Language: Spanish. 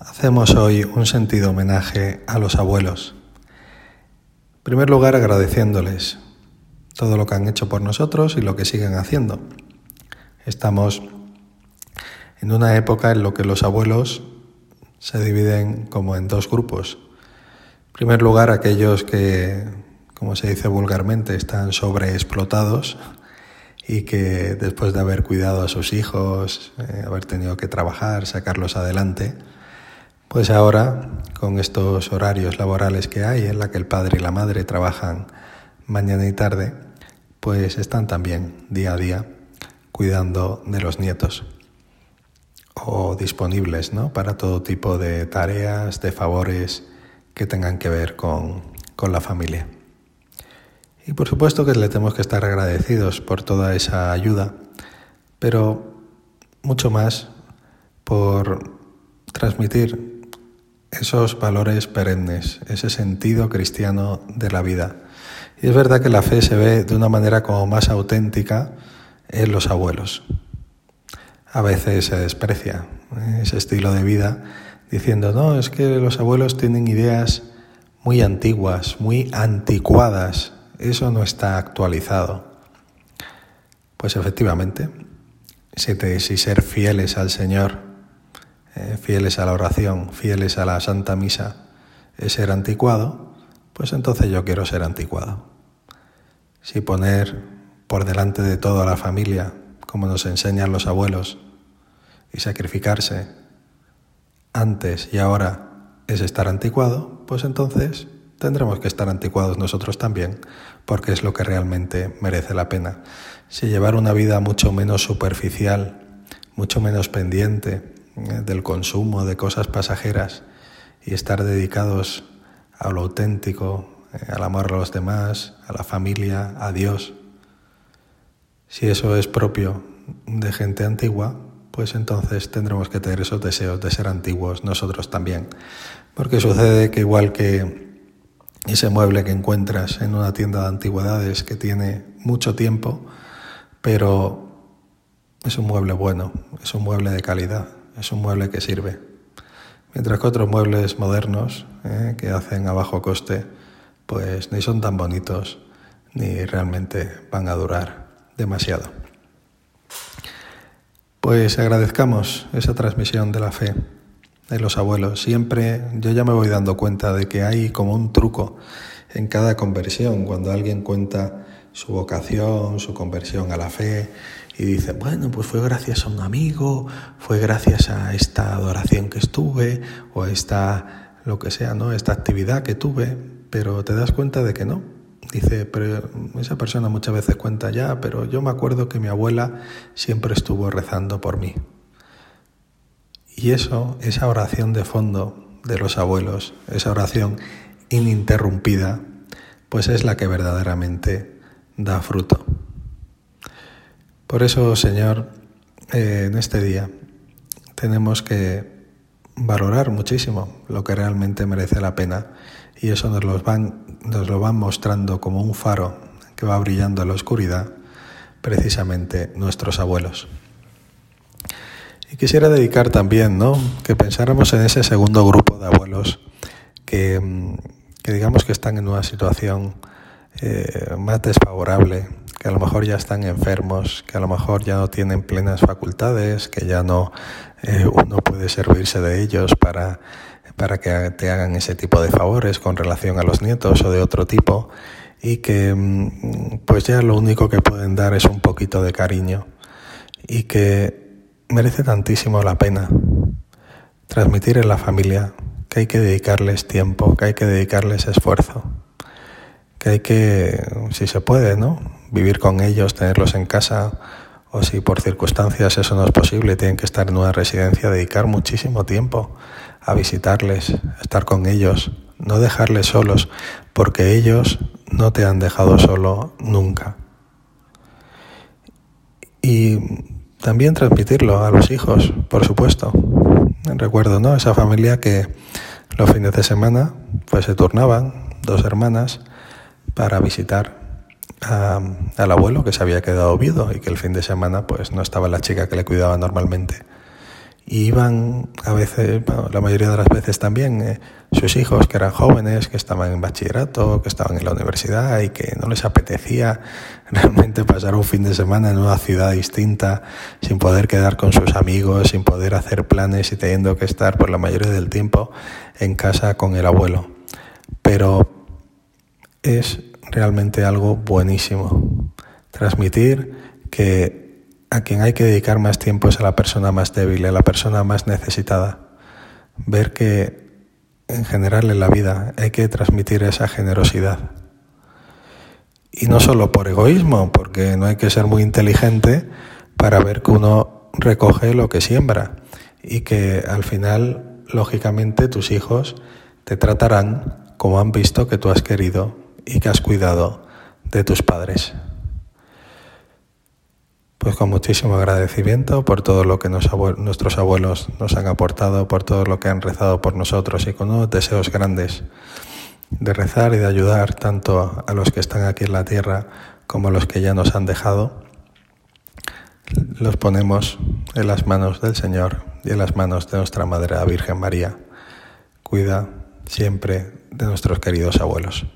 Hacemos hoy un sentido homenaje a los abuelos. En primer lugar, agradeciéndoles todo lo que han hecho por nosotros y lo que siguen haciendo. Estamos en una época en la que los abuelos se dividen como en dos grupos. En primer lugar, aquellos que, como se dice vulgarmente, están sobreexplotados y que después de haber cuidado a sus hijos, eh, haber tenido que trabajar, sacarlos adelante, pues ahora, con estos horarios laborales que hay, en la que el padre y la madre trabajan mañana y tarde, pues están también día a día cuidando de los nietos o disponibles ¿no? para todo tipo de tareas, de favores que tengan que ver con, con la familia. Y por supuesto que le tenemos que estar agradecidos por toda esa ayuda, pero mucho más por transmitir esos valores perennes, ese sentido cristiano de la vida. Y es verdad que la fe se ve de una manera como más auténtica en los abuelos. A veces se desprecia ¿eh? ese estilo de vida diciendo, no, es que los abuelos tienen ideas muy antiguas, muy anticuadas, eso no está actualizado. Pues efectivamente, si, si ser fieles al Señor eh, fieles a la oración, fieles a la Santa Misa, es ser anticuado, pues entonces yo quiero ser anticuado. Si poner por delante de todo a la familia, como nos enseñan los abuelos, y sacrificarse antes y ahora es estar anticuado, pues entonces tendremos que estar anticuados nosotros también, porque es lo que realmente merece la pena. Si llevar una vida mucho menos superficial, mucho menos pendiente, eh, del consumo de cosas pasajeras y estar dedicados a lo auténtico, eh, al amor a los demás, a la familia, a Dios. Si eso es propio de gente antigua, pues entonces tendremos que tener esos deseos de ser antiguos nosotros también. Porque sucede que igual que ese mueble que encuentras en una tienda de antigüedades que tiene mucho tiempo, pero es un mueble bueno, es un mueble de calidad, es un mueble que sirve. Mientras que otros muebles modernos eh, que hacen a bajo coste, pues ni son tan bonitos ni realmente van a durar demasiado. Pues agradezcamos esa transmisión de la fe de los abuelos. Siempre yo ya me voy dando cuenta de que hay como un truco en cada conversión, cuando alguien cuenta su vocación, su conversión a la fe, y dice, bueno, pues fue gracias a un amigo, fue gracias a esta adoración que estuve, o a esta, lo que sea, ¿no? Esta actividad que tuve, pero te das cuenta de que no. Dice, pero esa persona muchas veces cuenta ya, pero yo me acuerdo que mi abuela siempre estuvo rezando por mí. Y eso, esa oración de fondo de los abuelos, esa oración ininterrumpida, pues es la que verdaderamente da fruto. Por eso, Señor, eh, en este día tenemos que valorar muchísimo lo que realmente merece la pena y eso nos, lo van mostrando como un faro que va brillando en la oscuridad, precisamente nuestros abuelos. Y quisiera dedicar también, ¿no? Que pensáramos en ese segundo grupo de abuelos que, que digamos que están en una situación eh, más desfavorable, que a lo mejor ya están enfermos, que a lo mejor ya no tienen plenas facultades, que ya no eh, uno puede servirse de ellos para, para que te hagan ese tipo de favores con relación a los nietos o de otro tipo y que mm, pues ya lo único que pueden dar es un poquito de cariño y que merece tantísimo la pena transmitir en la familia que hay que dedicarles tiempo, que hay que dedicarles esfuerzo, que hay que, si se puede, ¿no? vivir con ellos, tenerlos en casa, o si por circunstancias eso no es posible, tienen que estar en una residencia, dedicar muchísimo tiempo a visitarles, estar con ellos, no dejarles solos, porque ellos no te han dejado solo nunca. Y también transmitirlo a los hijos, por supuesto. Recuerdo, ¿no? Esa familia que los fines de semana pues se turnaban, dos hermanas, para visitar al abuelo que se había quedado viudo y que el fin de semana pues no estaba la chica que le cuidaba normalmente. y iban a veces, la mayoría de las veces también, eh, sus hijos que eran jóvenes, que estaban en bachillerato, que estaban en la universidad y que no les apetecía realmente pasar un fin de semana en una ciudad distinta, sin poder quedar con sus amigos, sin poder hacer planes y teniendo que estar por la mayoría del tiempo en casa con el abuelo. Pero es realmente algo buenísimo. Transmitir que a quien hay que dedicar más tiempo es a la persona más débil, a la persona más necesitada. Ver que en general en la vida hay que transmitir esa generosidad. Y no solo por egoísmo, porque no hay que ser muy inteligente para ver que uno recoge lo que siembra y que al final, lógicamente, tus hijos te tratarán como han visto que tú has querido y que has cuidado de tus padres. Pues con muchísimo agradecimiento por todo lo que nuestros abuelos nos han aportado, por todo lo que han rezado por nosotros y con unos deseos grandes de rezar y de ayudar tanto a los que están aquí en la tierra como a los que ya nos han dejado, los ponemos en las manos del Señor y en las manos de nuestra Madre Virgen María. Cuida siempre de nuestros queridos abuelos.